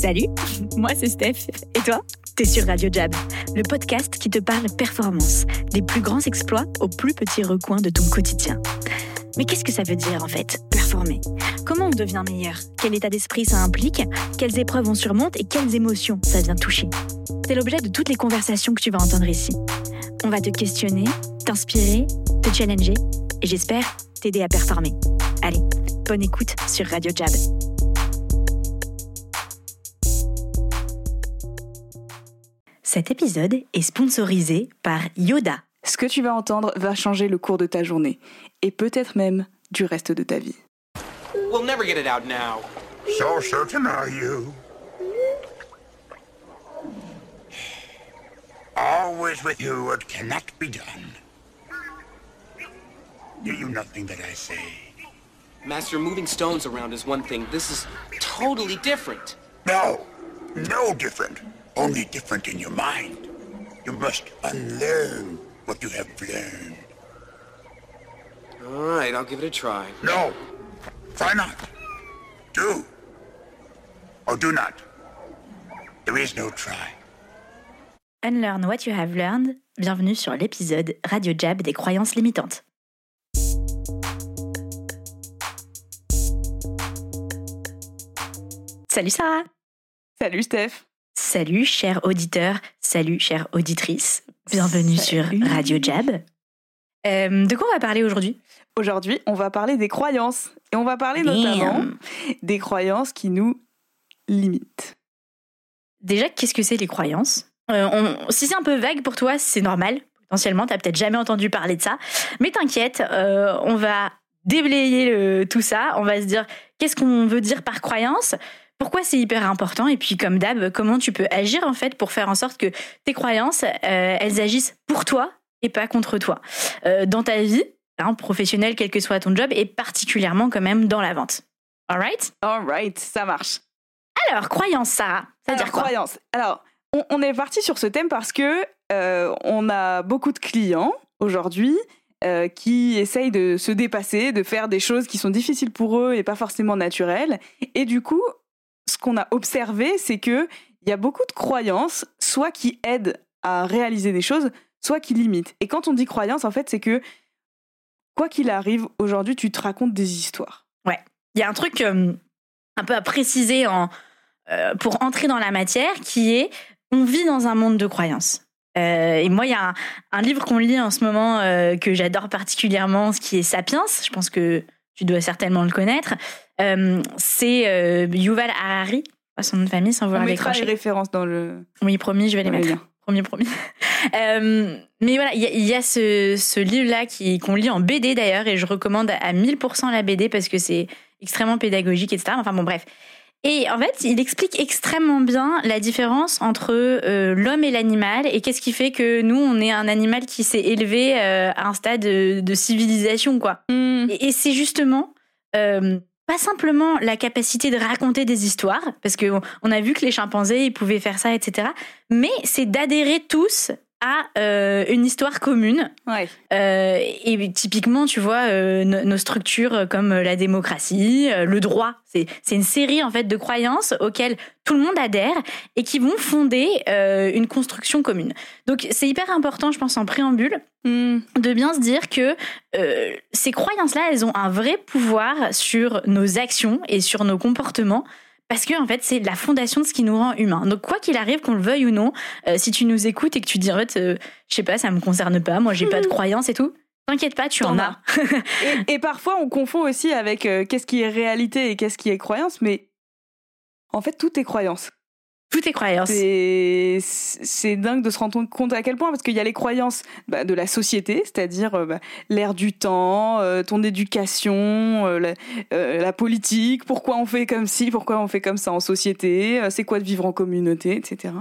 Salut, moi c'est Steph. Et toi? T'es sur Radio Jab, le podcast qui te parle performance, des plus grands exploits aux plus petits recoins de ton quotidien. Mais qu'est-ce que ça veut dire en fait, performer? Comment on devient meilleur? Quel état d'esprit ça implique? Quelles épreuves on surmonte et quelles émotions ça vient toucher? C'est l'objet de toutes les conversations que tu vas entendre ici. On va te questionner, t'inspirer, te challenger et j'espère t'aider à performer. Allez, bonne écoute sur Radio Jab. Cet épisode est sponsorisé par Yoda. Ce que tu vas entendre va changer le cours de ta journée et peut-être même du reste de ta vie. We'll never get it out now. So certain are you? Always with you what cannot be done. Do you nothing that I say? Master, moving stones around is one thing. This is totally different. No, no different. Only different in your mind. You must unlearn what you have learned. All right, I'll give it a try. No, try not. Do. Or do not. There is no try. Unlearn what you have learned. Bienvenue sur l'épisode Radio Jab des croyances limitantes. Salut Sarah. Salut Steph. Salut chers auditeurs. Salut chère auditrice. Bienvenue Salut. sur Radio Jab. Euh, de quoi on va parler aujourd'hui? Aujourd'hui, on va parler des croyances. Et on va parler notamment des croyances qui nous limitent. Déjà, qu'est-ce que c'est les croyances? Euh, on- Si c'est un peu vague pour toi, c'est normal. Potentiellement, t'as peut-être jamais entendu parler de ça. Mais t'inquiète, euh, on va déblayer le- tout ça. On va se dire qu'est-ce qu'on veut dire par croyance? Pourquoi c'est hyper important et puis comme d'hab comment tu peux agir en fait pour faire en sorte que tes croyances euh, elles agissent pour toi et pas contre toi? Euh, dans ta vie hein, professionnelle quel que soit ton job et particulièrement quand même dans la vente alright Alright, ça marche. alors croyance Sarah ça veut dire quoi? croyances. Alors, on, on est parti sur ce thème parce que euh, on a beaucoup de clients aujourd'hui euh, qui essayent de se dépasser, de faire des choses qui sont difficiles pour eux et pas forcément naturelles. Et du coup, ce qu'on a observé, c'est que il y a beaucoup de croyances, soit qui aident à réaliser des choses, soit qui limitent. Et quand on dit croyance, en fait, c'est que quoi qu'il arrive, aujourd'hui, tu te racontes des histoires. il y a un truc euh, un peu à préciser en, euh, pour entrer dans la matière qui est on vit dans un monde de croyances. Euh, et moi, il y a un, un livre qu'on lit en ce moment que j'adore particulièrement, ce qui est Sapiens. Je pense que tu dois certainement le connaître. Euh, c'est euh, Yuval Harari, son nom de famille, sans On vouloir mettra les références dans le. Oui, promis, je vais les mettre. Promis, promis. Euh, mais voilà, il y a, il y a ce, ce livre-là qui- qu'on lit en BD d'ailleurs, et je recommande à 1000% la BD parce que c'est extrêmement pédagogique, etc. Enfin bon, bref. Et en fait, il explique extrêmement bien la différence entre euh, l'homme et l'animal, et qu'est-ce qui fait que nous, on est un animal qui s'est élevé euh, à un stade de, de civilisation, quoi. Et, et c'est justement euh, pas simplement la capacité de raconter des histoires, parce qu'on on a vu que les chimpanzés, ils pouvaient faire ça, etc. Mais c'est d'adhérer tous à euh, une histoire commune. Ouais. Euh, et typiquement, tu vois, euh, no- nos structures comme la démocratie, le droit, c'est une série en fait de croyances auxquelles tout le monde adhère et qui vont fonder une construction commune. Donc c'est hyper important, je pense, en préambule, Hmm. de bien se dire que ces croyances-là, elles ont un vrai pouvoir sur nos actions et sur nos comportements. Parce que en fait, c'est la fondation de ce qui nous rend humains. Donc quoi qu'il arrive, qu'on le veuille ou non, euh, si tu nous écoutes et que tu dis en fait, euh, je sais pas, ça me concerne pas, moi j'ai pas de croyances et tout, t'inquiète pas, tu T'en en as. as. Et, et parfois, on confond aussi avec euh, qu'est-ce qui est réalité et qu'est-ce qui est croyance, mais en fait, tout est croyance. Tout est croyance. C'est dingue de se rendre compte à quel point, parce qu'il y a les croyances bah, de la société, c'est-à-dire euh, bah, l'ère du temps, euh, ton éducation, euh, la, euh, la politique, pourquoi on fait comme ci, pourquoi on fait comme ça en société, euh, c'est quoi de vivre en communauté, etc.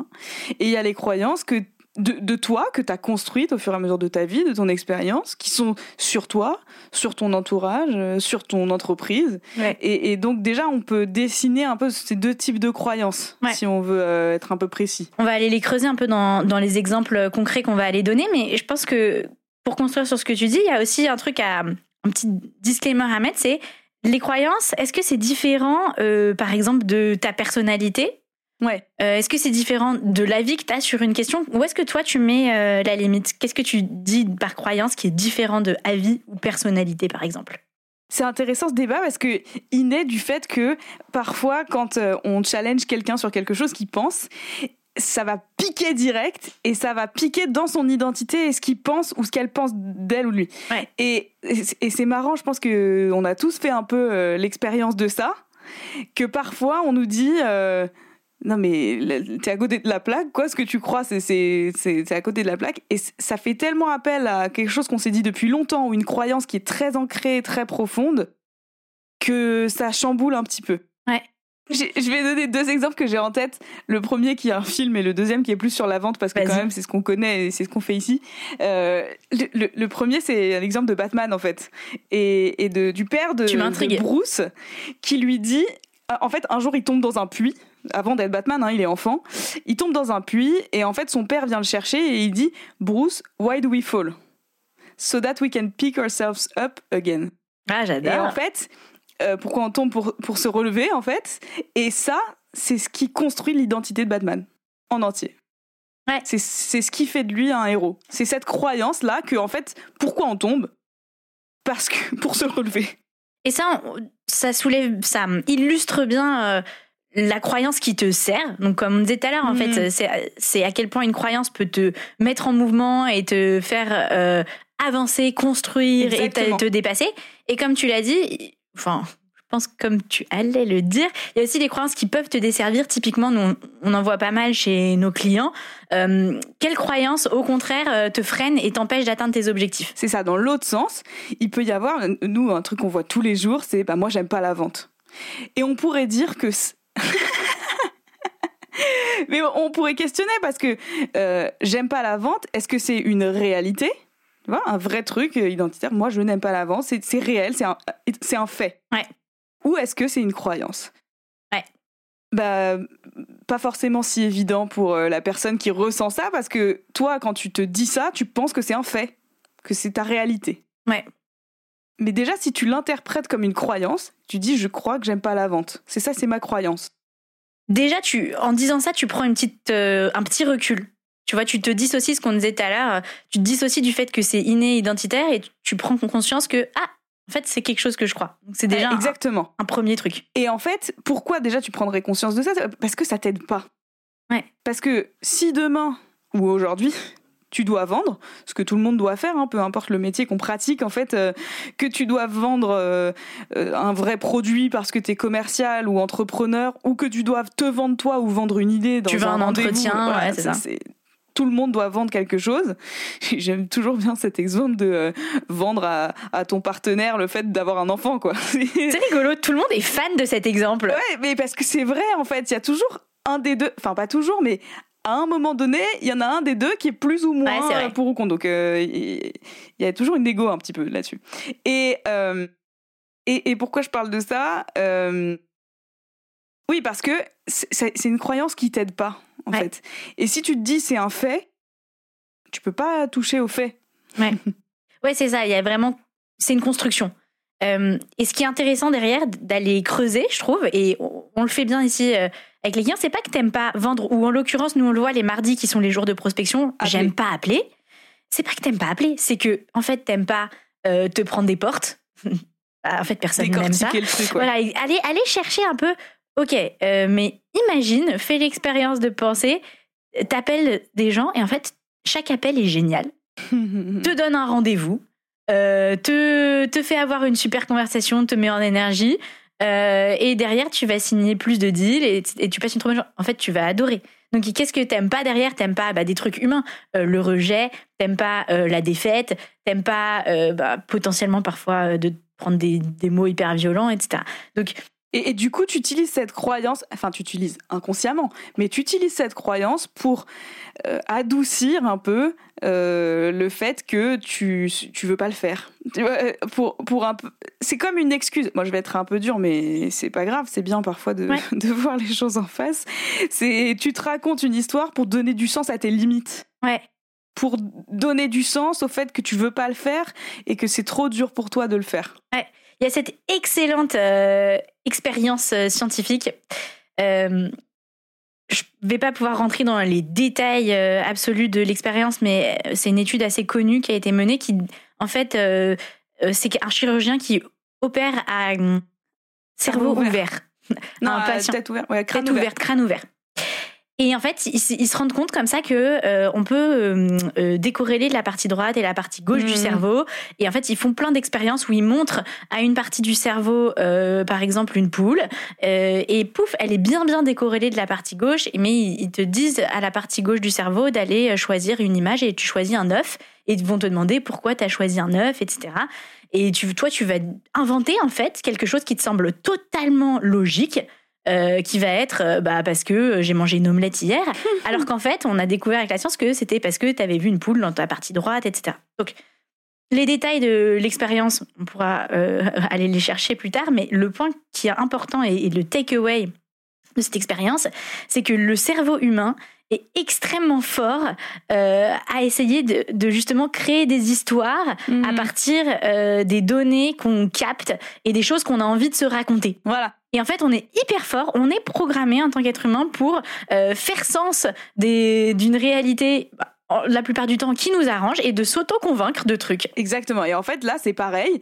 Et il y a les croyances que de, de toi que tu as construites au fur et à mesure de ta vie, de ton expérience, qui sont sur toi, sur ton entourage, euh, sur ton entreprise. Ouais. Et, et donc déjà, on peut dessiner un peu ces deux types de croyances, Ouais. si on veut euh, être un peu précis. On va aller les creuser un peu dans, dans les exemples concrets qu'on va aller donner, mais je pense que pour construire sur ce que tu dis, il y a aussi un truc à un petit disclaimer à mettre, c'est les croyances. Est-ce que c'est différent, euh, par exemple, de ta personnalité? Ouais. Euh, est-ce que c'est différent de l'avis que tu as sur une question? Ou est-ce que toi, tu mets euh, la limite? Qu'est-ce que tu dis par croyance qui est différent de avis ou personnalité, par exemple? C'est intéressant ce débat parce que il naît du fait que parfois, quand euh, on challenge quelqu'un sur quelque chose qu'il pense, ça va piquer direct et ça va piquer dans son identité et ce qu'il pense ou ce qu'elle pense d'elle ou de lui. Ouais. Et, et c'est marrant, je pense que on a tous fait un peu l'expérience de ça, que parfois on nous dit. euh, non mais t'es à côté de la plaque, quoi. Ce que tu crois, c'est à côté de la plaque, et ça fait tellement appel à quelque chose qu'on s'est dit depuis longtemps ou une croyance qui est très ancrée, très profonde, que ça chamboule un petit peu. Ouais. Je vais donner deux exemples que j'ai en tête. Le premier qui est un film et le deuxième qui est plus sur la vente parce que quand même c'est ce qu'on connaît et c'est ce qu'on fait ici. Euh, le, le- le premier c'est un exemple de Batman en fait et, et de, du père de Bruce qui lui dit en fait un jour il tombe dans un puits avant d'être Batman hein, il est enfant il tombe dans un puits et en fait son père vient le chercher et il dit Bruce why do we fall? So that we can pick ourselves up again Ah, et j'adore. en fait, euh, pourquoi on tombe pour, pour se relever, en fait? Et ça, c'est ce qui construit l'identité de Batman en entier. Ouais. C'est, c'est ce qui fait de lui un héros. C'est cette croyance-là que, en fait, pourquoi on tombe? Parce que pour se relever. Et ça, ça soulève, ça illustre bien euh, la croyance qui te sert. Donc, comme on disait tout à l'heure, en Mm. fait, c'est, à quel point une croyance peut te mettre en mouvement et te faire euh, avancer, construire et te, te dépasser. Et comme tu l'as dit, enfin, je pense que comme tu allais le dire, il y a aussi des croyances qui peuvent te desservir. Typiquement, nous, on- on en voit pas mal chez nos clients. Euh, quelles croyances, au contraire, euh, te freinent et t'empêchent d'atteindre tes objectifs? C'est ça. Dans l'autre sens, il peut y avoir, nous, un truc qu'on voit tous les jours, c'est bah, moi, j'aime pas la vente. Et on pourrait dire que. Mais on pourrait questionner parce que euh, j'aime pas la vente, est-ce que c'est une réalité? Vois, un vrai truc euh, identitaire? Moi, je n'aime pas la vente, c'est réel, c'est un, fait. Ouais. Ou est-ce que c'est une croyance? Ouais. Bah, pas forcément si évident pour euh, la personne qui ressent ça parce que toi, quand tu te dis ça, tu penses que c'est un fait, que c'est ta réalité. Ouais. Mais déjà, si tu l'interprètes comme une croyance, tu dis je crois que j'aime pas la vente. C'est ça, c'est ma croyance. Déjà, tu, en disant ça, tu prends une petite, euh, un petit recul. Tu vois, tu te dissocies ce qu'on disait tout à l'heure. euh, Tu te dissocies du fait que c'est inné identitaire et tu- prends conscience que ah, en fait, c'est quelque chose que je crois. C'est déjà Ouais, un, exactement. un premier truc. Et en fait, pourquoi déjà tu prendrais conscience de ça? Parce que ça t'aide pas. Ouais. Parce que si demain ou aujourd'hui tu dois vendre, ce que tout le monde doit faire, hein, peu importe le métier qu'on pratique, en fait, euh, que tu dois vendre euh, euh, un vrai produit parce que tu es commercial ou entrepreneur, ou que tu dois te vendre toi ou vendre une idée dans Tu un rendez-vous, entretien, ouais, c'est ça. Tout le monde doit vendre quelque chose. J'aime toujours bien cet exemple de vendre à, à ton partenaire le fait d'avoir un enfant, quoi. C'est rigolo, tout le monde est fan de cet exemple. Ouais, mais parce que c'est vrai, en fait. Il y a toujours un des deux, enfin, pas toujours, mais à un moment donné, il y en a un des deux qui est plus ou moins Ouais, pour ou contre. Donc, il y a toujours une négo un petit peu là-dessus. Et, euh, et, et pourquoi je parle de ça Euh, Oui, parce que c'est une croyance qui t'aide pas, en Ouais. fait. Et si tu te dis c'est un fait, tu peux pas toucher au fait. Ouais, c'est ça. Il y a vraiment, c'est une construction. Euh, et ce qui est intéressant derrière, d'aller creuser, je trouve, et on, on le fait bien ici euh, avec les clients, c'est pas que t'aimes pas vendre, ou en l'occurrence, nous on le voit les mardis qui sont les jours de prospection, j'aime pas appeler. C'est pas que t'aimes pas appeler, c'est que en fait t'aimes pas euh, te prendre des portes. Ah, en fait, personne n'aime ça. Le truc, ouais. Voilà, allez, allez chercher un peu. Ok, euh, mais imagine, fais l'expérience de penser, t'appelles des gens et en fait, chaque appel est génial te donne un rendez-vous, euh, te, te fait avoir une super conversation, te met en énergie, euh, et derrière tu vas signer plus de deals et, tu passes une trop bonne. En fait, tu vas adorer. Donc, qu'est-ce que t'aimes pas derrière? T'aimes pas bah, des trucs humains, Euh, le rejet, t'aimes pas euh, la défaite, t'aimes pas bah, potentiellement parfois de prendre des, des mots hyper violents, etc. Donc, Et, et du coup, tu utilises cette croyance, enfin, tu utilises inconsciemment, mais tu utilises cette croyance pour euh, adoucir un peu euh, le fait que tu tu veux pas le faire. Euh, pour pour un peu, c'est comme une excuse. Moi, je vais être un peu dur, mais c'est pas grave. C'est bien parfois de Ouais. de voir les choses en face. C'est tu te racontes une histoire pour donner du sens à tes limites. ouais, Pour donner du sens au fait que tu veux pas le faire et que c'est trop dur pour toi de le faire. Il y a cette excellente euh, expérience euh, scientifique. Euh, je vais pas pouvoir rentrer dans les détails euh, absolus de l'expérience, mais euh, c'est une étude assez connue qui a été menée qui, en fait, euh, c'est un chirurgien qui opère à hum, cerveau ouvert. Non, un patient. tête ouverte, ouais, crâne Tête ouvert. ouverte, crâne ouvert. Et en fait, ils, se- ils se rendent compte comme ça que euh, on peut euh, euh, décorréler la partie droite et la partie gauche du Mhm. cerveau. Et en fait, ils font plein d'expériences où ils montrent à une partie du cerveau, euh, par exemple, une poule, euh, et pouf, elle est bien bien décorrélée de la partie gauche. Mais ils, ils te disent à la partie gauche du cerveau d'aller euh, choisir une image et tu choisis un œuf. Et ils vont te demander pourquoi tu as choisi un œuf, etc. Et tu, toi, tu vas inventer en fait quelque chose qui te semble totalement logique. Euh, qui va être euh, bah, parce que j'ai mangé une omelette hier, alors qu'en fait, on a découvert avec la science que c'était parce que tu avais vu une poule dans ta partie droite, etc. Donc, les détails de l'expérience, on pourra euh, aller les chercher plus tard, mais le point qui est important et, et le takeaway de cette expérience, c'est que le cerveau humain est extrêmement fort euh, à essayer de, de justement créer des histoires à Mhm. partir euh, des données qu'on capte et des choses qu'on a envie de se raconter. Voilà. Et en fait, on est hyper fort, on est programmé en tant qu'être humain pour euh, faire sens d'une réalité, bah, la plupart du temps, qui nous arrange et de s'auto-convaincre de trucs. Exactement. Et en fait, là, c'est pareil.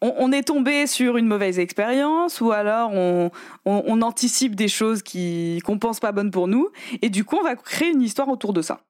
On, est tombé sur une mauvaise expérience ou alors on, on, on anticipe des choses qui qu'on pense pas bonnes pour nous. Et du coup, on va créer une histoire autour de ça.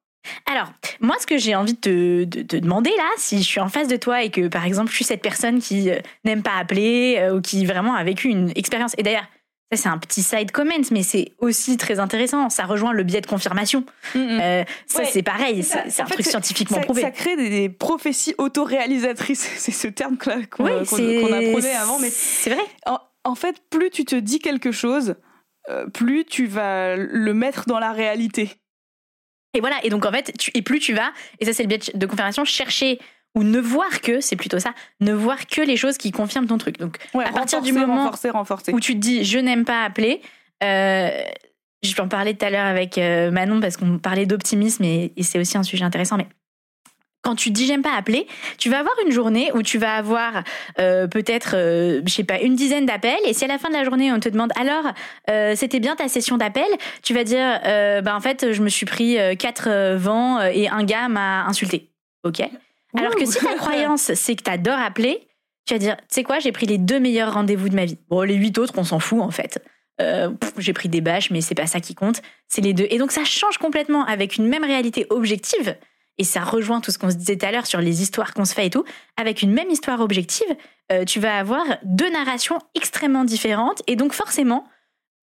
Alors, moi, ce que j'ai envie de te, de te demander là, si je suis en face de toi et que, par exemple, je suis cette personne qui euh, n'aime pas appeler euh, ou qui vraiment a vécu une expérience, et d'ailleurs, ça c'est un petit side comment, mais c'est aussi très intéressant, ça rejoint le biais de confirmation. Euh, ça, Ouais, c'est pareil, c'est un truc scientifiquement ça, prouvé. ça crée des, des prophéties autoréalisatrices. C'est ce terme qu'on oui, apprenait avant. Mais c'est vrai. en, en fait, plus tu te dis quelque chose, euh, plus tu vas le mettre dans la réalité. Et voilà, et donc en fait, tu, et plus tu vas, et ça c'est le biais de confirmation, chercher ou ne voir que, c'est plutôt ça, ne voir que les choses qui confirment ton truc. Donc Ouais, à partir du moment renforcer, renforcer. où tu te dis je n'aime pas appeler, euh, je vais en parler tout à l'heure avec euh, Manon parce qu'on parlait d'optimisme et, et c'est aussi un sujet intéressant, mais quand tu dis j'aime pas appeler, tu vas avoir une journée où tu vas avoir euh, peut-être, euh, je sais pas, une dizaine d'appels. Et si à la fin de la journée on te demande alors euh, c'était bien ta session d'appel, tu vas dire euh, bah en fait je me suis pris quatre vents et un gars m'a insulté. Ok? Alors que si ta croyance c'est que t'adores appeler, tu vas dire tu sais quoi? J'ai pris les deux meilleurs rendez-vous de ma vie. Bon les huit autres on s'en fout en fait. Euh, j'ai pris des bâches mais c'est pas ça qui compte. C'est les deux. Et donc ça change complètement avec une même réalité objective et ça rejoint tout ce qu'on se disait tout à l'heure sur les histoires qu'on se fait et tout, avec une même histoire objective, euh, tu vas avoir deux narrations extrêmement différentes, et donc forcément,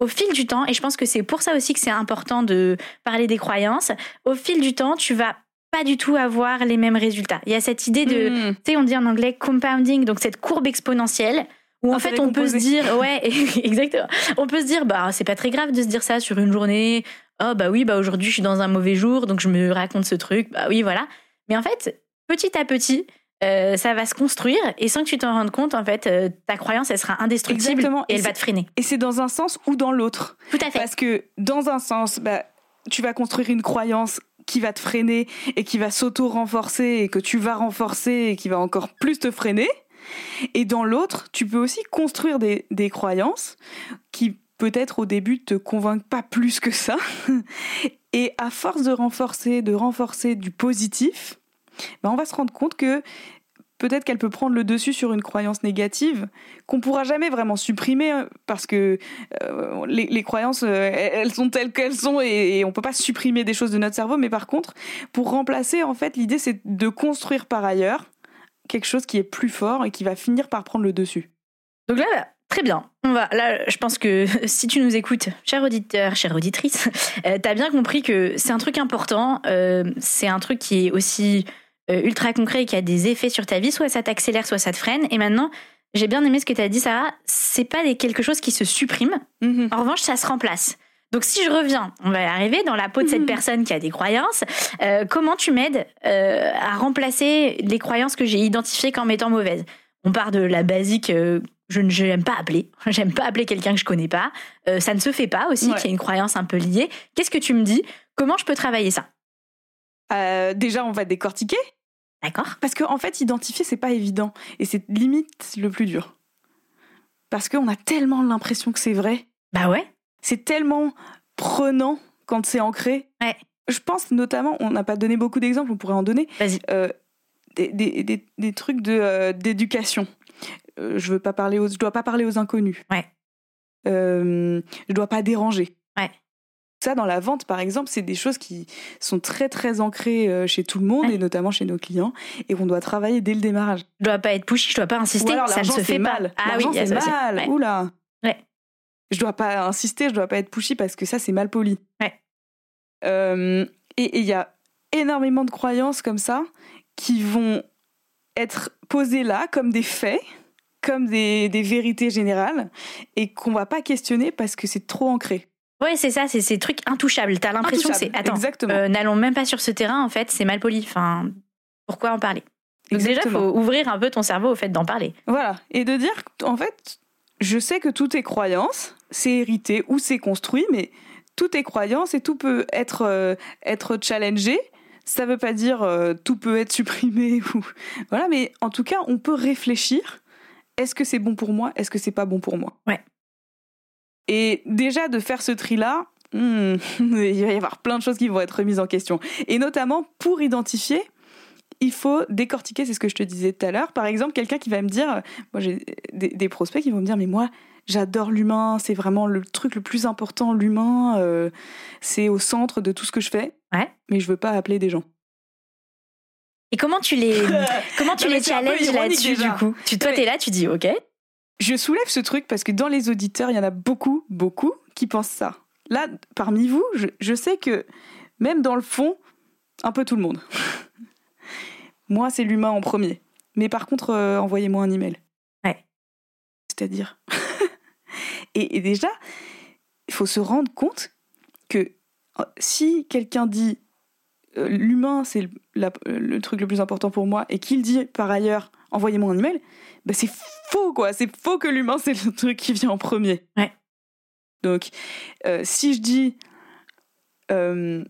au fil du temps, et je pense que c'est pour ça aussi que c'est important de parler des croyances, au fil du temps, tu vas pas du tout avoir les mêmes résultats. Il y a cette idée de, Mm. tu sais, on dit en anglais compounding, donc cette courbe exponentielle, où en Intérêt fait on peut se dire, ouais, exactement, on peut se dire, bah c'est pas très grave de se dire ça sur une journée, oh bah oui, bah aujourd'hui je suis dans un mauvais jour, donc je me raconte ce truc, bah oui, voilà. Mais en fait, petit à petit, euh, ça va se construire et sans que tu t'en rendes compte, en fait, euh, ta croyance, elle sera indestructible Exactement. et Et elle va te freiner. Et c'est dans un sens ou dans l'autre. Tout à fait. Parce que dans un sens, bah, tu vas construire une croyance qui va te freiner et qui va s'auto-renforcer et que tu vas renforcer et qui va encore plus te freiner. Et dans l'autre, tu peux aussi construire des, des croyances qui peut-être au début te convainquent pas plus que ça. Et à force de renforcer, de renforcer du positif, bah, on va se rendre compte que peut-être qu'elle peut prendre le dessus sur une croyance négative qu'on pourra jamais vraiment supprimer hein, parce que euh, les, croyances euh, elles sont telles qu'elles sont et, et on peut pas supprimer des choses de notre cerveau mais par contre pour remplacer en fait l'idée c'est de construire par ailleurs quelque chose qui est plus fort et qui va finir par prendre le dessus Donc là, très bien. On va, là, je pense que si tu nous écoutes, cher auditeur, chère auditrice, euh, t'as bien compris que c'est un truc important. euh, c'est un truc qui est aussi euh, ultra concret et qui a des effets sur ta vie. Soit ça t'accélère, soit ça te freine. Et maintenant, j'ai bien aimé ce que tu as dit, Sarah. C'est pas des, quelque chose qui se supprime. Mhm. En revanche, ça se remplace. Donc si je reviens, on va arriver dans la peau de cette Mhm. personne qui a des croyances. euh, comment tu m'aides à remplacer les croyances que j'ai identifiées comme étant mauvaises? On part de la basique. Je ne j'aime pas appeler. J'aime pas appeler quelqu'un que je connais pas. Euh, ça ne se fait pas aussi, Ouais. qu'il y a une croyance un peu liée. Qu'est-ce que tu me dis? Comment je peux travailler ça? Euh, déjà on va décortiquer D'accord parce qu'en en fait identifier c'est pas évident et c'est limite le plus dur parce qu'on a tellement l'impression que c'est vrai Bah ouais. c'est tellement prenant quand c'est ancré. Ouais. Je pense notamment, on n'a pas donné beaucoup d'exemples, on pourrait en donner. Vas-y. Euh, des, des, des, des trucs de d'éducation. Je veux pas parler aux, je dois pas parler aux inconnus. Ouais. Euh, je dois pas déranger. Ouais. Ça, dans la vente, par exemple, c'est des choses qui sont très très ancrées euh, chez tout le monde Ouais. et notamment chez nos clients et qu'on doit travailler dès le démarrage. Je dois pas être pushy, je dois pas insister, Ou alors ça ne se fait mal. pas. Ah oui, c'est mal. Ouais. Oula. Ouais. Je dois pas insister, je dois pas être pushy parce que ça c'est mal poli. Ouais. Euh, et il y a énormément de croyances comme ça qui vont être posées là comme des faits, comme des, des vérités générales et qu'on va pas questionner parce que c'est trop ancré. Ouais, c'est ça, c'est ces trucs intouchables. T'as l'impression que c'est. Attends, euh, n'allons même pas sur ce terrain, en fait, c'est mal poli. Enfin, pourquoi en parler? Donc déjà, il faut ouvrir un peu ton cerveau au fait d'en parler. Voilà. Et de dire, en fait, je sais que tout est croyance, c'est hérité ou c'est construit, mais tout est croyance et tout peut être, euh, être challengé. Ça veut pas dire euh, tout peut être supprimé ou voilà, mais en tout cas, on peut réfléchir. Est-ce que c'est bon pour moi Est-ce que c'est pas bon pour moi? Ouais. Et déjà de faire ce tri-là, hmm, il va y avoir plein de choses qui vont être remises en question. Et notamment pour identifier, il faut décortiquer, c'est ce que je te disais tout à l'heure. Par exemple, quelqu'un qui va me dire, moi j'ai des, des prospects qui vont me dire, mais moi j'adore l'humain, c'est vraiment le truc le plus important, l'humain, euh, c'est au centre de tout ce que je fais. Ouais. Mais je veux pas appeler des gens. Et comment tu les, comment tu Non, les challenges là-dessus, du coup? Tu, Toi, t'es là, tu dis, OK. Je soulève ce truc parce que dans les auditeurs, il y en a beaucoup, beaucoup qui pensent ça. Là, parmi vous, je, je sais que même dans le fond, un peu tout le monde. Moi, c'est l'humain en premier. Mais par contre, euh, envoyez-moi un email. Ouais. C'est-à-dire. et, et déjà, il faut se rendre compte que euh, si quelqu'un dit euh, l'humain, c'est le, euh, le truc le plus important pour moi, et qu'il dit par ailleurs envoyez-moi un email, bah c'est faux quoi. C'est faux que l'humain c'est le truc qui vient en premier. Ouais. Donc, euh, si je dis euh,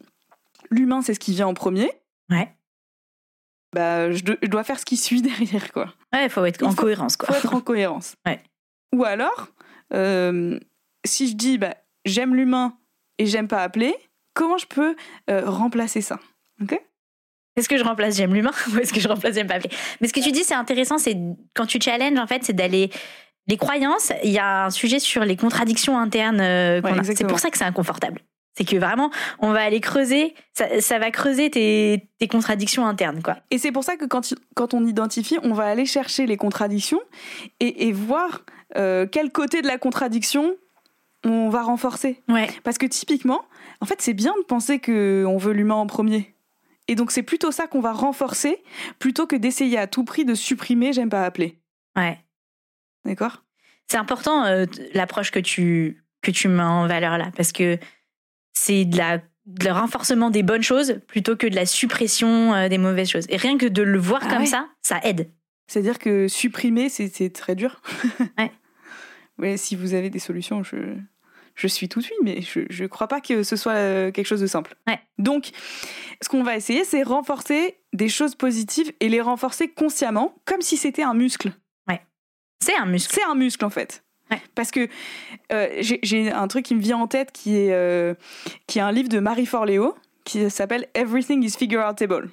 l'humain c'est ce qui vient en premier, Ouais. bah je, do- je dois faire ce qui suit derrière quoi. Ouais, faut être en faut- cohérence, quoi. faut être en cohérence. Ouais. Ou alors, si je dis bah, j'aime l'humain et j'aime pas appeler, comment je peux euh, remplacer ça Ok? Est-ce que je remplace j'aime l'humain ou est-ce que je remplace j'aime pas appeler? Mais ce que tu dis, c'est intéressant, c'est quand tu challenges, en fait, c'est d'aller. Les croyances, il y a un sujet sur les contradictions internes euh, qu'on Ouais, a. C'est pour ça que c'est inconfortable. C'est que vraiment, on va aller creuser, ça, ça va creuser tes, tes contradictions internes, quoi. Et c'est pour ça que quand, quand on identifie, on va aller chercher les contradictions et, et voir euh, quel côté de la contradiction on va renforcer. Ouais. Parce que typiquement, en fait, c'est bien de penser qu'on veut l'humain en premier. Et donc c'est plutôt ça qu'on va renforcer plutôt que d'essayer à tout prix de supprimer j'aime pas appeler. Ouais. D'accord? C'est important euh, l'approche que tu, que tu mets en valeur là, parce que c'est de la de le renforcement des bonnes choses plutôt que de la suppression euh, des mauvaises choses. Et rien que de le voir Ah comme ouais. ça, ça aide. C'est-à-dire que supprimer, c'est c'est très dur. Ouais. Ouais, si vous avez des solutions, je, je suis tout de suite, mais je ne crois pas que ce soit euh, quelque chose de simple. Ouais. Donc, ce qu'on va essayer, c'est renforcer des choses positives et les renforcer consciemment, comme si c'était un muscle. C'est un muscle. C'est un muscle, en fait. Ouais. Parce que euh, j'ai un truc qui me vient en tête qui est, euh, qui est un livre de Marie Forleo qui s'appelle Everything is Figure Outable.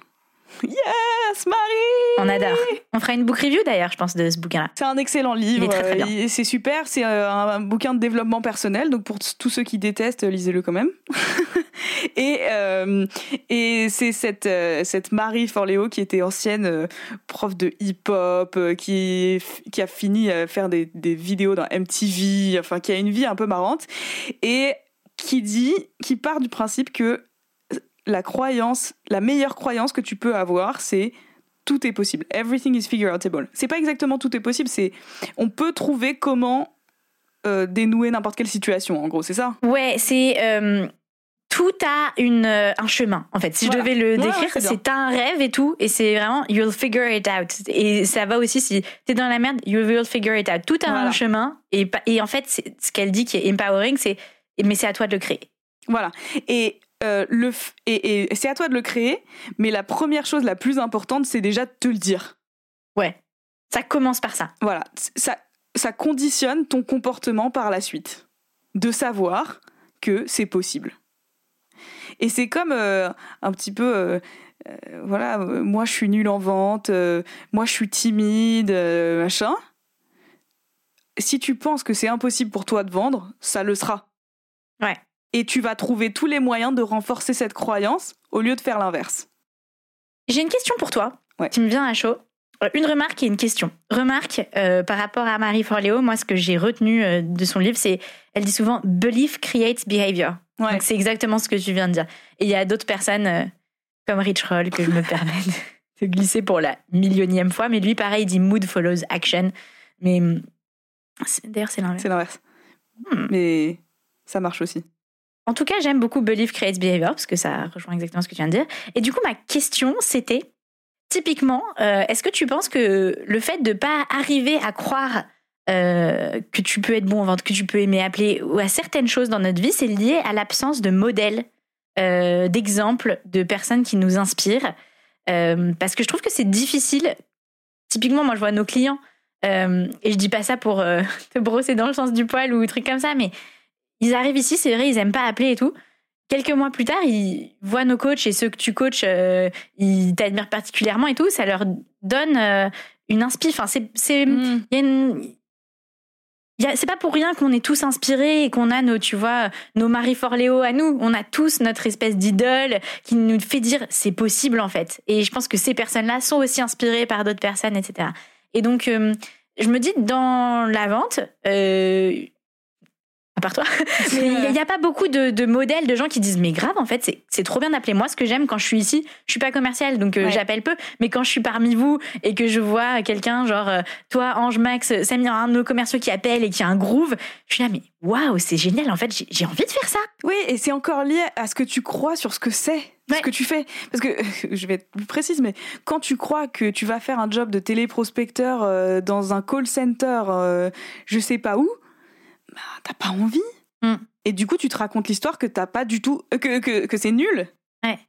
Yes, Marie On adore. On fera une book review d'ailleurs, je pense, de ce bouquin-là. C'est un excellent livre. Il est très, très bien. euh, il- C'est super. C'est euh, un, bouquin de développement personnel. Donc pour tous ceux qui détestent, lisez-le quand même. et euh, et c'est cette euh, cette Marie Forleo qui était ancienne euh, prof de hip-hop, euh, qui qui a fini à faire des, des vidéos dans MTV. Enfin, qui a une vie un peu marrante et qui dit, qui part du principe que la croyance, la meilleure croyance que tu peux avoir, c'est tout est possible. Everything is figure outable. C'est pas exactement tout est possible, c'est on peut trouver comment euh, dénouer n'importe quelle situation. En gros, c'est ça? Ouais, c'est euh, tout a une euh, un chemin en fait. Si Voilà. je devais le Ouais, ouais, décrire, c'est un rêve et tout, et c'est vraiment you'll figure it out. Et ça va aussi si t'es dans la merde, you will figure it out. Tout a Voilà. un chemin et et en fait, ce qu'elle dit qui est empowering, c'est mais c'est à toi de le créer. Voilà. Et euh, le f- et, et c'est à toi de le créer, mais la première chose la plus importante, c'est déjà de te le dire. Ouais, ça commence par ça. Voilà, ça ça conditionne ton comportement par la suite, de savoir que c'est possible. Et c'est comme euh, un petit peu, euh, euh, voilà, moi je suis nulle en vente, moi je suis timide, machin. Si tu penses que c'est impossible pour toi de vendre, ça le sera. Ouais. Et tu vas trouver tous les moyens de renforcer cette croyance au lieu de faire l'inverse. J'ai une question pour toi Ouais. qui me vient à chaud. Euh, Une remarque et une question. Remarque euh, par rapport à Marie Forleo, moi ce que j'ai retenu euh, de son livre, c'est elle dit souvent belief creates behavior. Ouais. Donc c'est exactement ce que tu viens de dire. Et il y a d'autres personnes euh, comme Rich Roll que je me permets de, glisser pour la millionième fois, mais lui pareil il dit mood follows action. Mais hum, d'ailleurs c'est l'inverse. C'est l'inverse. Hmm. Mais ça marche aussi. En tout cas, j'aime beaucoup Believe Creates Behavior parce que ça rejoint exactement ce que tu viens de dire. Et du coup, ma question, c'était typiquement, euh, est-ce que tu penses que le fait de pas arriver à croire euh, que tu peux être bon en vente, que tu peux aimer appeler ou à certaines choses dans notre vie, c'est lié à l'absence de modèles, euh, d'exemples, de personnes qui nous inspirent? Euh, Parce que je trouve que c'est difficile. Typiquement, moi, je vois nos clients. et je dis pas ça pour te brosser dans le sens du poil ou trucs comme ça, mais ils arrivent ici, c'est vrai, ils aiment pas appeler et tout. Quelques mois plus tard, ils voient nos coachs et ceux que tu coaches, euh, ils t'admirent particulièrement et tout. Ça leur donne euh, une inspi. Enfin, c'est, c'est, Hmm. y a une- c'est pas pour rien qu'on est tous inspirés et qu'on a nos, tu vois, nos Marie Forleo à nous. On a tous notre espèce d'idole qui nous fait dire c'est possible en fait. Et je pense que ces personnes-là sont aussi inspirées par d'autres personnes, etc. Et donc, euh, je me dis dans la vente, euh, à part toi, mais il n'y a, pas beaucoup de, de modèles de gens qui disent mais grave en fait c'est- trop bien d'appeler moi ce que j'aime quand je suis ici je suis pas commercial donc euh, Ouais. j'appelle peu mais quand je suis parmi vous et que je vois quelqu'un genre euh, toi Ange Max Samir un de nos commerciaux qui appelle et qui a un groove je suis là mais waouh c'est génial en fait j'ai envie de faire ça Oui, et c'est encore lié à ce que tu crois sur ce que c'est, Ouais. ce que tu fais. Parce que, je vais être plus précise, mais quand tu crois que tu vas faire un job de téléprospecteur euh, dans un call center, euh, je sais pas où, bah, t'as pas envie. Mm. Et du coup, tu te racontes l'histoire que t'as pas du tout, euh, que, que, que c'est nul. Ouais.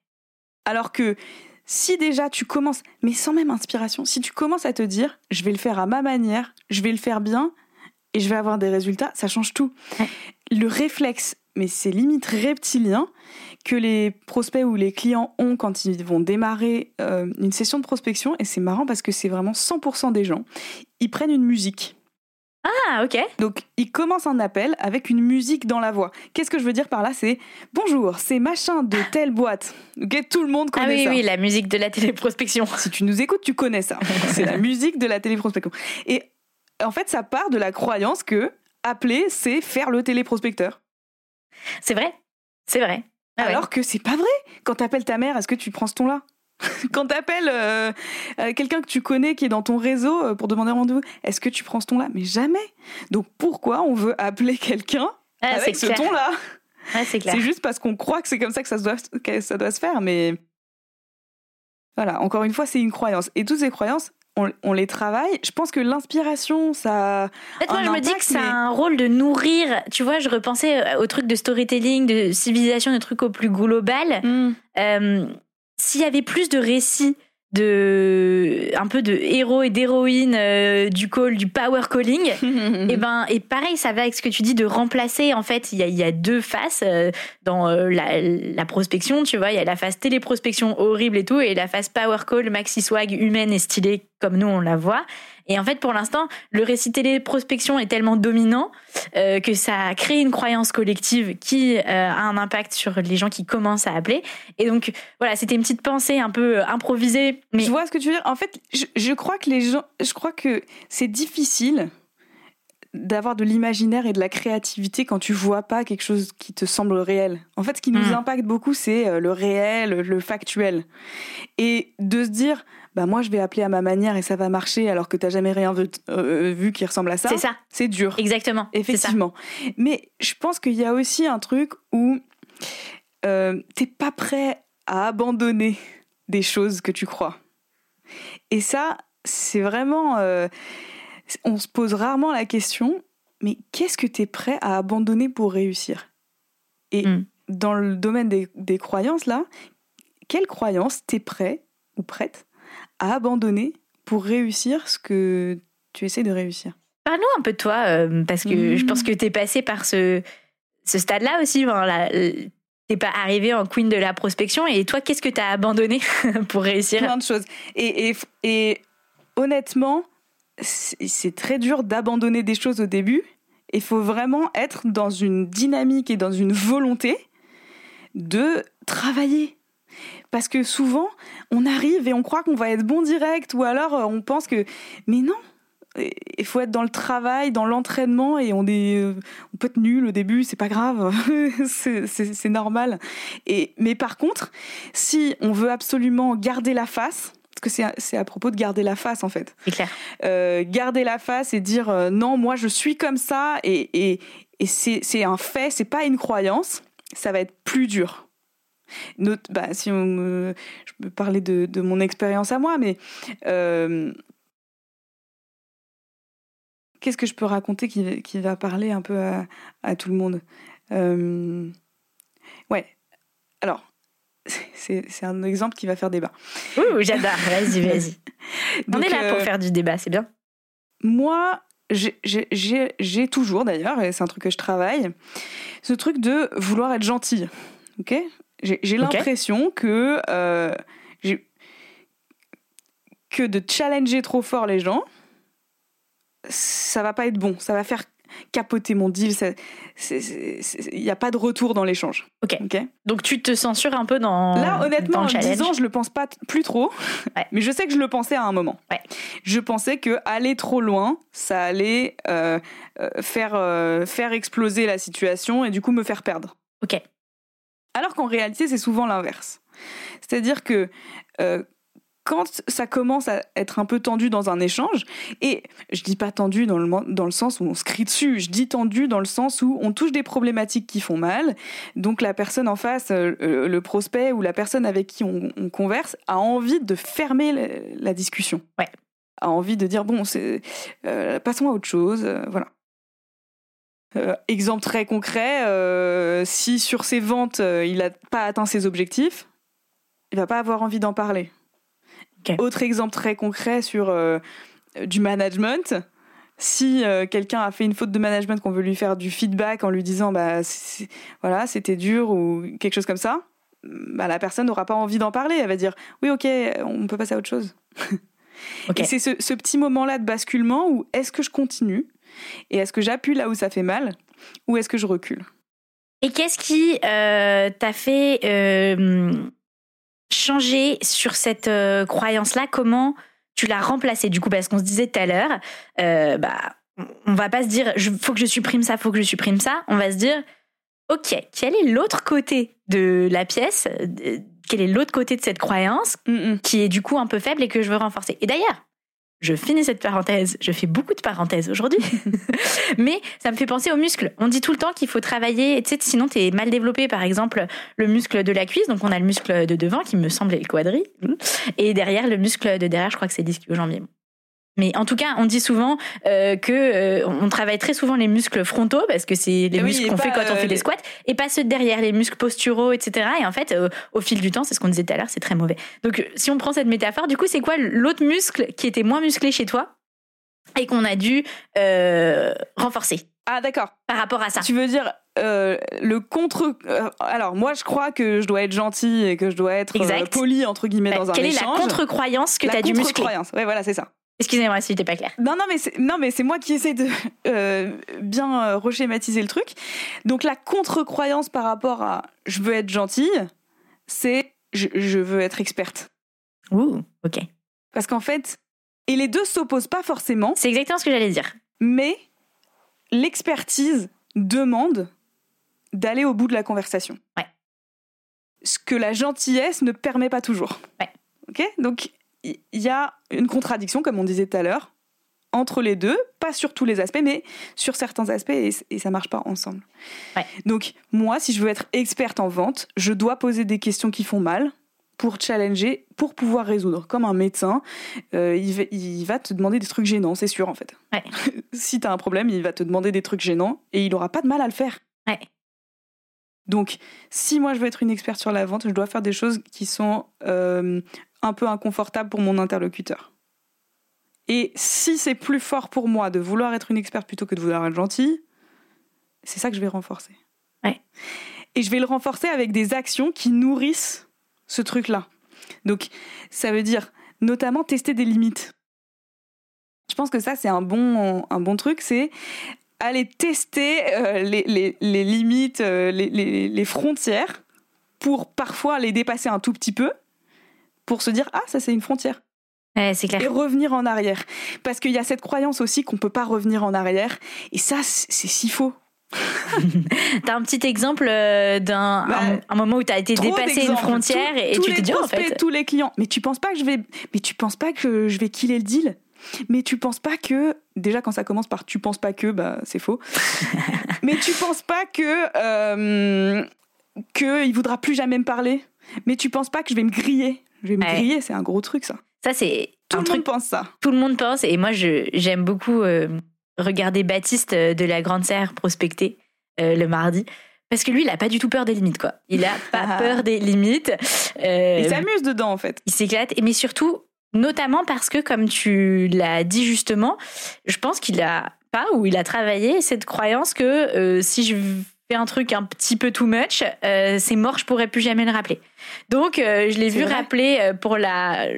Alors que si déjà tu commences, mais sans même inspiration, si tu commences à te dire, je vais le faire à ma manière, je vais le faire bien, et je vais avoir des résultats, ça change tout. Ouais. Le réflexe, mais c'est limite reptilien, que les prospects ou les clients ont quand ils vont démarrer euh, une session de prospection, et c'est marrant parce que c'est vraiment 100% des gens, ils prennent une musique. Ah ok Donc, ils commencent un appel avec une musique dans la voix. Qu'est-ce que je veux dire par là C'est bonjour, c'est machin de telle boîte. Tout le monde ah connaît oui ça. oui la musique de la téléprospection Si tu nous écoutes, tu connais ça. C'est la musique de la téléprospection. Et en fait, ça part de la croyance que appeler, c'est faire le téléprospecteur. c'est vrai c'est vrai Ah ouais. Alors que c'est pas vrai. Quand t'appelles ta mère, est-ce que tu prends ce ton-là? Quand t'appelles euh, euh, quelqu'un que tu connais qui est dans ton réseau euh, pour demander un rendez-vous, est-ce que tu prends ce ton-là? Mais jamais. Donc pourquoi on veut appeler quelqu'un Ah, avec ce ton-là? C'est juste parce qu'on croit que c'est comme ça que ça, se doit, que ça doit se faire, mais voilà, encore une fois, c'est une croyance. Et toutes ces croyances, on, on les travaille. Je pense que l'inspiration, ça... En fait, moi, je me dis que ça mais- a un rôle de nourrir. Tu vois, je repensais au truc de storytelling, de civilisation, de trucs au plus global. Euh, S'il y avait plus de récits de un peu de héros et d'héroïnes euh, du call, du power calling, et ben et pareil, ça va avec ce que tu dis de remplacer. En fait, il y a, il y a deux faces euh, dans euh, la, la prospection. Tu vois, il y a la phase téléprospection horrible et tout, et la phase power call maxi swag humaine et stylée comme nous on la voit. Et en fait, pour l'instant, le récit téléprospection est tellement dominant euh, que ça a créé une croyance collective qui euh, a un impact sur les gens qui commencent à appeler. Et donc, voilà, c'était une petite pensée un peu euh, improvisée. Mais Je vois ce que tu veux dire. En fait, je, je crois que les gens... Je crois que c'est difficile d'avoir de l'imaginaire et de la créativité quand tu vois pas quelque chose qui te semble réel. En fait, ce qui nous Mm. impacte beaucoup, c'est le réel, le factuel. Et de se dire, bah moi je vais appeler à ma manière et ça va marcher alors que t'as jamais rien vu, euh, vu qui ressemble à ça. c'est ça, C'est dur. exactement. Effectivement. Mais je pense qu'il y a aussi un truc où euh, t'es pas prêt à abandonner des choses que tu crois. Et ça, c'est vraiment... euh, on se pose rarement la question, mais qu'est-ce que t'es prêt à abandonner pour réussir? Et Mm. dans le domaine des, des croyances, là, quelle croyance t'es prêt ou prête à abandonner pour réussir ce que tu essaies de réussir Parle-nous un peu de toi, euh, parce que je pense que tu es passé par ce, ce stade-là aussi. Enfin, t'es pas arrivé en queen de la prospection. Et toi, qu'est-ce que tu as abandonné pour réussir? Plein de choses. Et, et, et honnêtement, c'est très dur d'abandonner des choses au début. Il faut vraiment être dans une dynamique et dans une volonté de travailler. Parce que souvent, on arrive et on croit qu'on va être bon direct, ou alors euh, on pense que. Mais non! Il faut être dans le travail, dans l'entraînement, et on, est, euh, on peut être nul au début, c'est pas grave, c'est normal. Et, mais par contre, si on veut absolument garder la face, parce que c'est à- à propos de garder la face en fait, C'est clair. euh, garder la face et dire euh, non, moi je suis comme ça et, et, et c'est c'est un fait, c'est pas une croyance, ça va être plus dur. Not- bah, si on je peux parler de, de mon expérience à moi, mais euh, qu'est-ce que je peux raconter qui, qui va parler un peu à, à tout le monde? Euh, Ouais, alors, c'est un exemple qui va faire débat. Ouh, j'adore. Vas-y, vas-y. On est là pour euh, faire du débat, c'est bien. moi, j'ai toujours d'ailleurs, et c'est un truc que je travaille, ce truc de vouloir être gentil. Ok? J'ai l'impression que euh, que de challenger trop fort les gens, ça va pas être bon. Ça va faire capoter mon deal. Il n'y a pas de retour dans l'échange. Ok. Ok Donc tu te censures un peu dans. Là, honnêtement, en le challenge. disant, je le pense pas plus trop. Ouais. Mais je sais que je le pensais à un moment. Ouais. Je pensais que aller trop loin, ça allait euh, euh, faire, euh, faire exploser la situation et du coup me faire perdre. Ok. Alors qu'en réalité, c'est souvent l'inverse. C'est-à-dire que euh, quand ça commence à être un peu tendu dans un échange, et je dis pas tendu dans le, dans le sens où on se crie dessus, je dis tendu dans le sens où on touche des problématiques qui font mal, donc la personne en face, euh, euh, le prospect ou la personne avec qui on, on converse, a envie de fermer la, la discussion. Ouais. A envie de dire, bon, euh, passons à autre chose, voilà. Euh, exemple très concret, euh, si sur ses ventes, euh, il n'a pas atteint ses objectifs, il va pas avoir envie d'en parler. Autre exemple très concret sur du management. Si quelqu'un a fait une faute de management, qu'on veut lui faire du feedback en lui disant bah voilà c'était dur ou quelque chose comme ça, bah, la personne n'aura pas envie d'en parler. Elle va dire oui ok on peut passer à autre chose. Et c'est ce, ce petit moment-là de basculement où est-ce que je continue et est-ce que j'appuie là où ça fait mal ou est-ce que je recule? Et qu'est-ce qui euh, t'a fait euh, changer sur cette euh, croyance-là? Comment tu l'as remplacée? Du coup Parce qu'on se disait tout à l'heure, bah, on va pas se dire, il faut que je supprime ça, faut que je supprime ça. On va se dire, ok, quel est l'autre côté de la pièce? Quel est l'autre côté de cette croyance Mm, mm. qui est du coup un peu faible et que je veux renforcer? Et d'ailleurs, je finis cette parenthèse, je fais beaucoup de parenthèses aujourd'hui, mais ça me fait penser aux muscles. On dit tout le temps qu'il faut travailler, tu sais, sinon tu es mal développé, par exemple, le muscle de la cuisse, donc on a le muscle de devant qui me semble est le quadri, et derrière le muscle de derrière, je crois que c'est l'ischio-jambier. Mais en tout cas, on dit souvent euh, que euh, on travaille très souvent les muscles frontaux parce que c'est les Oui, muscles qu'on fait quand on euh, fait des les- squats, et pas ceux de derrière, les muscles posturaux, etc. Et en fait, euh, au fil du temps, c'est ce qu'on disait tout à l'heure, c'est très mauvais. Donc, euh, si on prend cette métaphore, du coup, c'est quoi l'autre muscle qui était moins musclé chez toi et qu'on a dû euh, renforcer Ah d'accord. par rapport à ça? Tu veux dire euh, le contre euh, alors moi je crois que je dois être gentil et que je dois être euh, poli entre guillemets dans un Quelle est la échange. contre-croyance que La tu as dû muscler? contre-croyance. Ouais voilà c'est ça. Excusez-moi si j'étais pas claire. Non, non, mais c'est, non, mais c'est moi qui essaie de euh, bien euh, reschématiser le truc. Donc, la contre-croyance par rapport à je veux être gentille, c'est je, je veux être experte. Ouh, ok. Parce qu'en fait, et les deux s'opposent pas forcément, C'est exactement ce que j'allais dire. mais l'expertise demande d'aller au bout de la conversation. Ouais. Ce que la gentillesse ne permet pas toujours. Ouais. Ok? Donc, il y a une contradiction, comme on disait tout à l'heure, entre les deux, pas sur tous les aspects, mais sur certains aspects, et, et ça marche pas ensemble. Ouais. Donc, moi, si je veux être experte en vente, je dois poser des questions qui font mal pour challenger, pour pouvoir résoudre. Comme un médecin, euh, il, va, il va te demander des trucs gênants, c'est sûr, en fait. Ouais. si tu as un problème, il va te demander des trucs gênants, et il aura pas de mal à le faire. Ouais. Donc, si moi je veux être une experte sur la vente, je dois faire des choses qui sont euh, un peu inconfortables pour mon interlocuteur. Et si c'est plus fort pour moi de vouloir être une experte plutôt que de vouloir être gentille, c'est ça que je vais renforcer. Ouais. et je vais le renforcer avec des actions qui nourrissent ce truc-là. Donc, ça veut dire notamment tester des limites. Je pense que ça, c'est un bon, un bon truc, c'est aller tester euh, les, les, les, limites, euh, les, les, frontières, pour parfois les dépasser un tout petit peu, pour se dire, ah, ça c'est une frontière. c'est clair. Et revenir en arrière. Parce qu'il y a cette croyance aussi qu'on peut pas revenir en arrière. Et ça, c'est si faux. t'as un petit exemple euh, d'un bah, un, moment où t'as été dépassé une frontière et tu te dis oh, en fait tous les clients mais tu penses pas que je vais mais tu penses pas que je vais killer le deal? Mais tu penses pas que déjà quand ça commence par tu penses pas que bah c'est faux mais tu penses pas que euh, que il voudra plus jamais me parler mais tu penses pas que je vais me griller je vais me griller c'est un gros truc ça ça c'est tout le monde pense ça tout le monde pense et moi je j'aime beaucoup euh, regarder Baptiste euh, de la Grande Serre prospecter euh, le mardi parce que lui, il a pas du tout peur des limites, quoi. Il a pas ah. peur des limites. il s'amuse dedans, en fait. Il s'éclate. Mais surtout, Notamment parce que, comme tu l'as dit justement, je pense qu'il a pas ou il a travaillé cette croyance que euh, si je fais un truc un petit peu too much, euh, c'est mort, je pourrais plus jamais le rappeler. Donc, euh, je l'ai vu rappeler pour la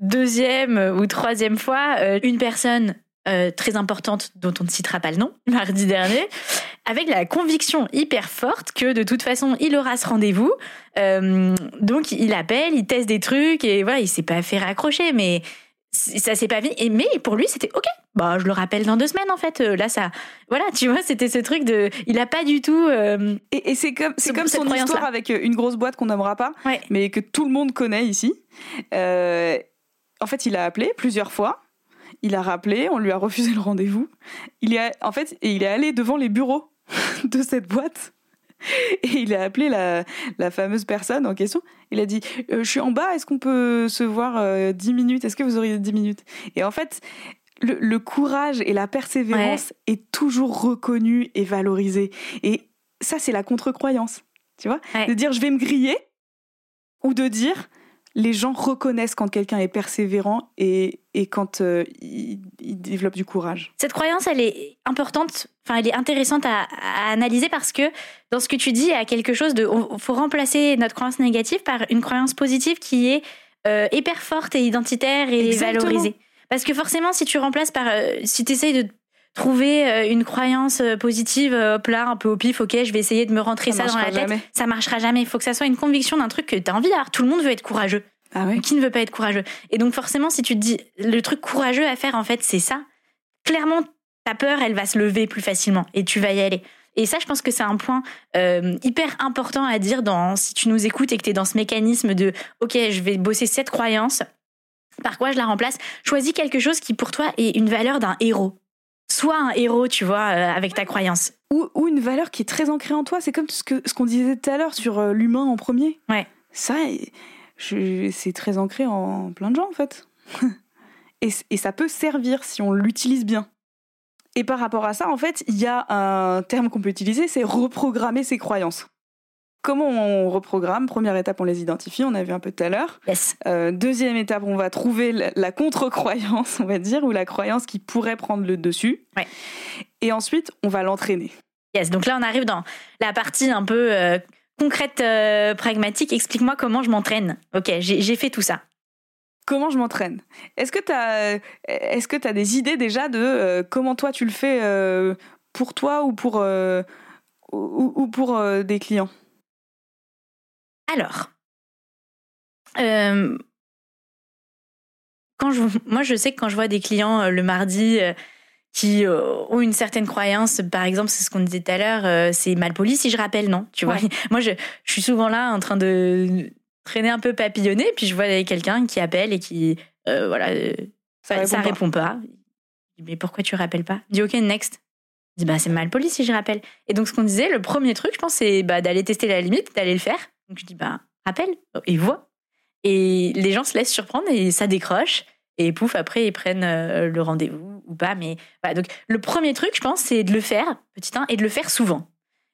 deuxième ou troisième fois une personne très importante dont on ne citera pas le nom, mardi dernier, avec la conviction hyper forte que de toute façon, il aura ce rendez-vous. Euh, donc, il appelle, il teste des trucs et voilà, il s'est pas fait raccrocher, mais ça s'est pas. Et, mais pour lui, c'était OK. Bah, je le rappelle dans deux semaines, en fait. Euh, là, ça, voilà, tu vois, c'était ce truc de, il a pas du tout. Euh, et, c'est comme, c'est comme son histoire avec une grosse boîte qu'on n'aimera pas, mais que tout le monde connaît ici. en fait, il a appelé plusieurs fois. Il a rappelé, on lui a refusé le rendez-vous. Il est, en fait, et il est allé devant les bureaux de cette boîte. Et il a appelé la, la fameuse personne en question. Il a dit euh, Je suis en bas, est-ce qu'on peut se voir euh, dix 10 minutes? Est-ce que vous auriez 10 minutes? Et en fait, le, courage et la persévérance est toujours reconnu et valorisé. Et ça, c'est la contre-croyance. Tu vois? De dire Je vais me griller ou de dire les gens reconnaissent quand quelqu'un est persévérant et, et quand euh, il, développe du courage. Cette croyance, elle est importante, enfin, elle est intéressante à, analyser parce que dans ce que tu dis, il y a quelque chose de. Il faut remplacer notre croyance négative par une croyance positive qui est euh, hyper forte et identitaire et valorisée. Parce que forcément, si tu remplaces par. Euh, si tu essayes de trouver une croyance positive, hop là, un peu au pif, ok, je vais essayer de me rentrer ça, dans la tête. Ça marchera jamais. Il faut que ça soit une conviction d'un truc que tu as envie d'avoir. Tout le monde veut être courageux. Ah. Qui ne veut pas être courageux? Et donc forcément, si tu te dis, le truc courageux à faire, en fait, c'est ça, clairement, ta peur, elle va se lever plus facilement et tu vas y aller. Et ça, je pense que c'est un point euh, hyper important à dire dans, si tu nous écoutes et que tu es dans ce mécanisme de, OK, je vais bosser cette croyance, par quoi je la remplace? Choisis quelque chose qui, pour toi, est une valeur d'un héros. Sois un héros, tu vois, euh, avec ta croyance. Ou, ou, une valeur qui est très ancrée en toi. C'est comme ce qu'on ce qu'on disait tout à l'heure sur euh, l'humain en premier. Ouais. Ça, c'est très ancré en plein de gens, en fait. et, et ça peut servir si on l'utilise bien. Et par rapport à ça, en fait, il y a un terme qu'on peut utiliser, c'est reprogrammer ses croyances. Comment on reprogramme Première étape, on les identifie, on a vu un peu tout à l'heure. Euh, deuxième étape, on va trouver la, contre-croyance, on va dire, ou la croyance qui pourrait prendre le dessus. Et ensuite, on va l'entraîner. Yes, donc là, on arrive dans la partie un peu euh, concrète, euh, pragmatique. Explique-moi comment je m'entraîne. Ok, j'ai fait tout ça comment je m'entraîne? Est-ce que tu as, est-ce que as des idées déjà de euh, comment toi tu le fais euh, pour toi ou pour, euh, ou, pour des clients? Alors, quand je, moi je sais que quand je vois des clients le mardi qui ont une certaine croyance, par exemple, c'est ce qu'on disait tout à l'heure, c'est mal poli si je rappelle, non Tu vois Moi, je, je, suis souvent là en train de traîner un peu papillonné, puis je vois quelqu'un qui appelle et qui, euh, voilà, euh, ça, répond, pas. Mais pourquoi tu rappelles pas? Je dis ok, next. Je dis bah c'est mal poli si je rappelle. Et donc ce qu'on disait, le premier truc, je pense, c'est bah, d'aller tester la limite, d'aller le faire. Donc je dis bah rappelle et voit. Et les gens se laissent surprendre et ça décroche. Et pouf, après, ils prennent euh, le rendez-vous ou pas. Mais voilà, donc le premier truc, je pense, c'est de le faire, petit 1, et de le faire souvent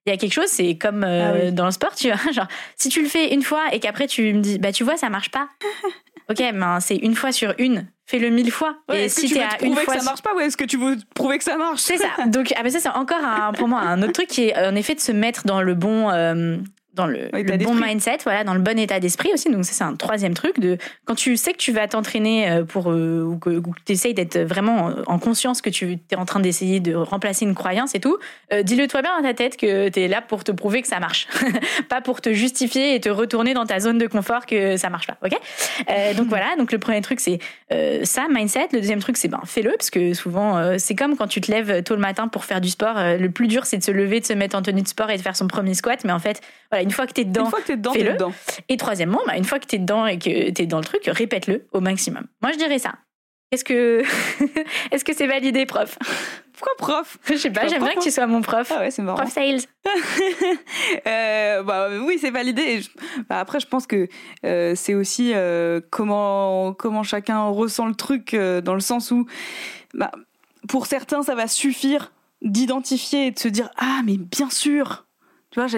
il y a quelque chose, c'est comme euh, ah dans le sport, tu vois. Genre, si tu le fais une fois et qu'après tu me dis, bah tu vois, ça marche pas. ok, ben c'est une fois sur une. Fais-le mille fois. et si tu à une fois que ça marche pas, ou est-ce que tu veux prouver que ça marche? C'est ça. Donc, ah ben ça c'est encore un, pour moi un autre truc qui est en effet de se mettre dans le bon, euh, dans le, bon mindset, voilà, dans le bon état d'esprit aussi. Donc ça, c'est un troisième truc de quand tu sais que tu vas t'entraîner euh, pour euh, ou que, tu essayes d'être vraiment en conscience que tu es en train d'essayer de remplacer une croyance et tout, euh, dis-le toi bien dans ta tête que tu es là pour te prouver que ça marche, pas pour te justifier et te retourner dans ta zone de confort que ça marche pas, ok? Euh, Donc voilà, donc le premier truc c'est ça, mindset. Le deuxième truc c'est ben fais-le parce que souvent c'est comme quand tu te lèves tôt le matin pour faire du sport. le plus dur c'est de se lever, de se mettre en tenue de sport et de faire son premier squat, mais en fait voilà une fois que tu es dedans, Une fois que t'es dedans, t'es fais-le. dedans. et troisièmement, bah, une fois que tu es dedans et que tu es dans le truc, répète-le au maximum. Moi, je dirais ça. Est-ce que est-ce que c'est validé, prof? Pourquoi prof? Je sais pas, Prof, j'aime bien prof, que tu sois mon prof. Ah ouais, c'est marrant. Prof sales. Euh, bah, oui, c'est validé. Bah, après, je pense que euh, c'est aussi euh, comment, comment chacun ressent le truc, dans le sens où, bah, pour certains, ça va suffire d'identifier et de se dire Ah, mais bien sûr Tu vois,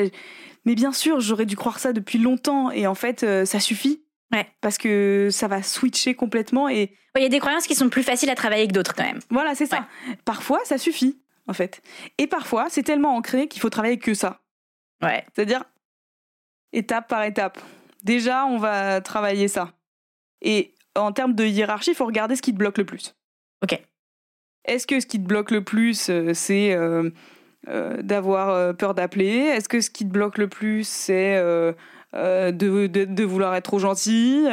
mais bien sûr, j'aurais dû croire ça depuis longtemps. Et en fait, euh, ça suffit. Ouais. Parce que ça va switcher complètement. Et Il y a des croyances qui sont plus faciles à travailler que d'autres quand même. voilà, c'est ça. Parfois, ça suffit, en fait. Et parfois, c'est tellement ancré qu'il faut travailler que ça. Ouais. C'est-à-dire étape par étape. Déjà, on va travailler ça. Et en termes de hiérarchie, il faut regarder ce qui te bloque le plus. Ok. Est-ce que ce qui te bloque le plus, euh, c'est euh, euh, d'avoir euh, peur d'appeler Est-ce que ce qui te bloque le plus, c'est euh, de, de- de vouloir être trop gentil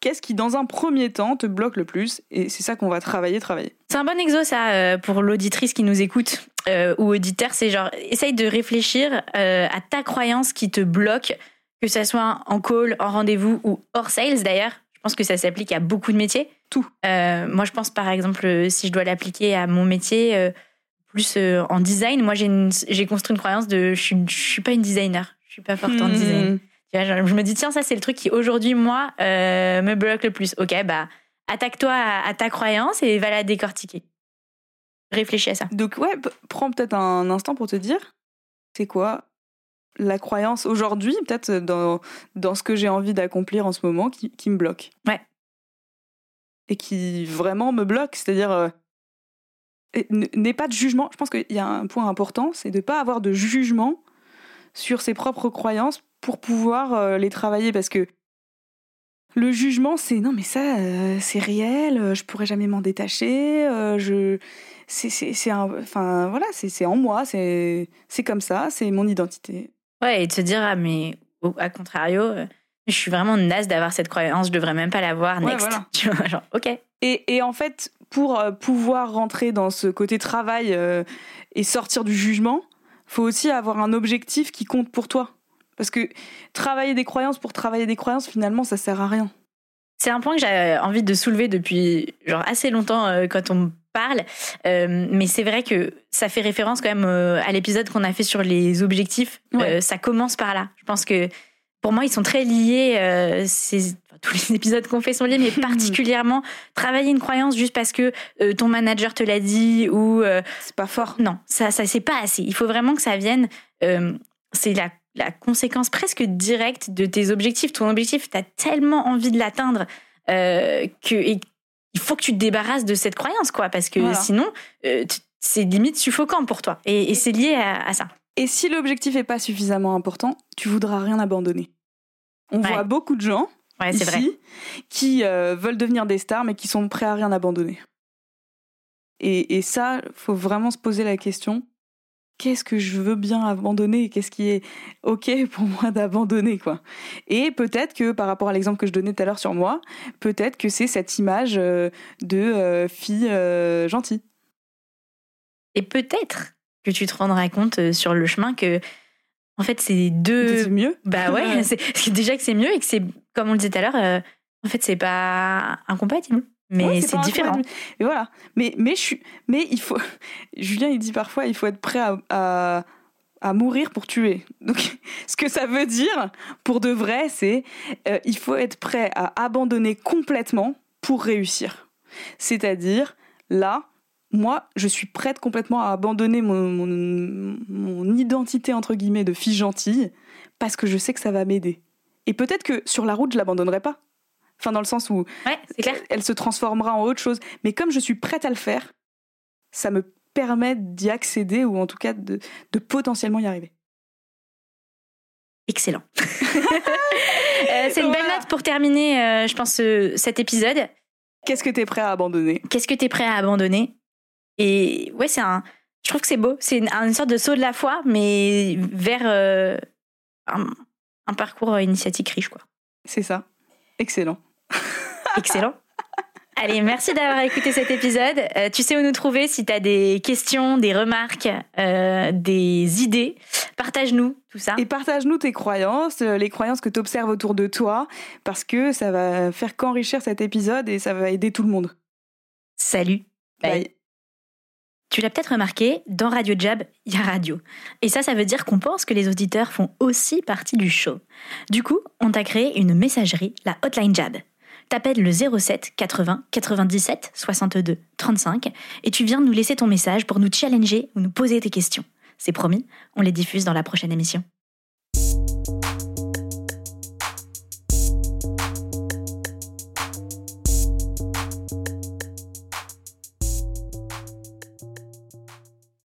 Qu'est-ce qui, dans un premier temps, te bloque le plus Et c'est ça qu'on va travailler, travailler? C'est un bon exo ça pour l'auditrice qui nous écoute ou auditeur, c'est genre essaye de réfléchir à ta croyance qui te bloque, que ça soit en call, en rendez-vous ou hors sales d'ailleurs. Je pense que ça s'applique à beaucoup de métiers. Tout. Euh, moi, je pense par exemple si je dois l'appliquer à mon métier, euh, plus euh, en design. Moi, j'ai construit une croyance de je suis, je suis pas une designer, je suis pas forte en Hmm. design. Tu vois, genre, je me dis, tiens, ça, c'est le truc qui, aujourd'hui, moi, euh, me bloque le plus. Ok, bah, attaque-toi à, à ta croyance et va la décortiquer. Réfléchis à ça. Donc ouais, prends peut-être un instant pour te dire, c'est quoi la croyance aujourd'hui, peut-être dans, dans ce que j'ai envie d'accomplir en ce moment, qui, qui me bloque? Ouais. Et qui vraiment me bloque, c'est-à-dire... n'aie pas de jugement. Je pense qu'il y a un point important, c'est de ne pas avoir de jugement sur ses propres croyances pour pouvoir euh, les travailler, parce que le jugement, c'est non mais ça, euh, c'est réel, euh, je pourrais jamais m'en détacher, c'est enfin voilà c'est en moi c'est comme ça c'est mon identité Ouais, et se dire, ah, mais à contrario, je suis vraiment naze d'avoir cette croyance, je devrais même pas l'avoir. Ouais, Next. voilà. Tu vois, genre, ok. et et en fait pour euh, pouvoir rentrer dans ce côté travail euh, et sortir du jugement faut aussi avoir un objectif qui compte pour toi parce que travailler des croyances pour travailler des croyances finalement ça sert à rien C'est un point que j'ai envie de soulever depuis genre assez longtemps euh, quand on me parle, Euh, mais c'est vrai que ça fait référence quand même euh, à l'épisode qu'on a fait sur les objectifs. Ouais. Ça commence par là. Je pense que pour moi ils sont très liés. euh, ces- enfin, tous les épisodes qu'on fait sont liés, mais particulièrement travailler une croyance juste parce que euh, ton manager te l'a dit ou euh, c'est pas fort non, ça, ça c'est pas assez. Il faut vraiment que ça vienne. c'est la, la conséquence presque directe de tes objectifs. Ton objectif, tu as tellement envie de l'atteindre que et il faut que tu te débarrasses de cette croyance, quoi, parce que Voilà. sinon, c'est limite suffocant pour toi. Et, et c'est lié à, à ça. et si l'objectif est pas suffisamment important tu voudras rien abandonner on Ouais. voit beaucoup de gens Ouais, c'est vrai. ici qui euh, veulent devenir des stars mais qui sont prêts à rien abandonner. Et, et ça, faut vraiment se poser la question qu'est-ce que je veux bien abandonner qu'est-ce qui est ok pour moi d'abandonner quoi. Et peut-être que par rapport à l'exemple que je donnais tout à l'heure sur moi, peut-être que c'est cette image euh, de euh, fille euh, gentille. Et peut-être que tu te rendras compte sur le chemin que, en fait, c'est deux. C'est mieux. Bah ouais, c'est déjà que c'est mieux et que c'est, comme on le disait tout à l'heure, euh, en fait, c'est pas incompatible. Mais Ouais, c'est différent. Et voilà. Mais, mais, je suis, mais il faut. Julien, il dit parfois il faut être prêt à, à, à mourir pour tuer. Donc, ce que ça veut dire, pour de vrai, c'est euh, il faut être prêt à abandonner complètement pour réussir. C'est-à-dire, là, moi, je suis prête complètement à abandonner mon, mon, mon identité, entre guillemets, de fille gentille, parce que je sais que ça va m'aider. Et peut-être que sur la route, je l'abandonnerai pas. Enfin, dans le sens où Ouais, c'est clair. elle se transformera en autre chose. Mais comme je suis prête à le faire, ça me permet d'y accéder ou en tout cas de, de potentiellement y arriver. excellent. Euh, c'est une belle note pour terminer, euh, je pense, euh, cet épisode. Qu'est-ce que t'es prêt à abandonner? Qu'est-ce que tu es prêt à abandonner? Et ouais, c'est un. Je trouve que c'est beau. C'est une, une sorte de saut de la foi, mais vers euh, un, un parcours initiatique riche, quoi. C'est ça. Excellent. Excellent. Allez, merci d'avoir écouté cet épisode. Euh, tu sais où nous trouver si tu as des questions, des remarques, euh, des idées. Partage-nous tout ça. Et partage-nous tes croyances, euh, les croyances que tu observes autour de toi, parce que ça va faire qu'enrichir cet épisode et ça va aider tout le monde. Salut. Bye. Tu l'as peut-être remarqué, dans Radio Jab, il y a radio. Et ça, ça veut dire qu'on pense que les auditeurs font aussi partie du show. Du coup, on t'a créé une messagerie, la Hotline Jab. T'appelles le 07 80 97 62 35 et tu viens nous laisser ton message pour nous challenger ou nous poser tes questions. C'est promis, on les diffuse dans la prochaine émission.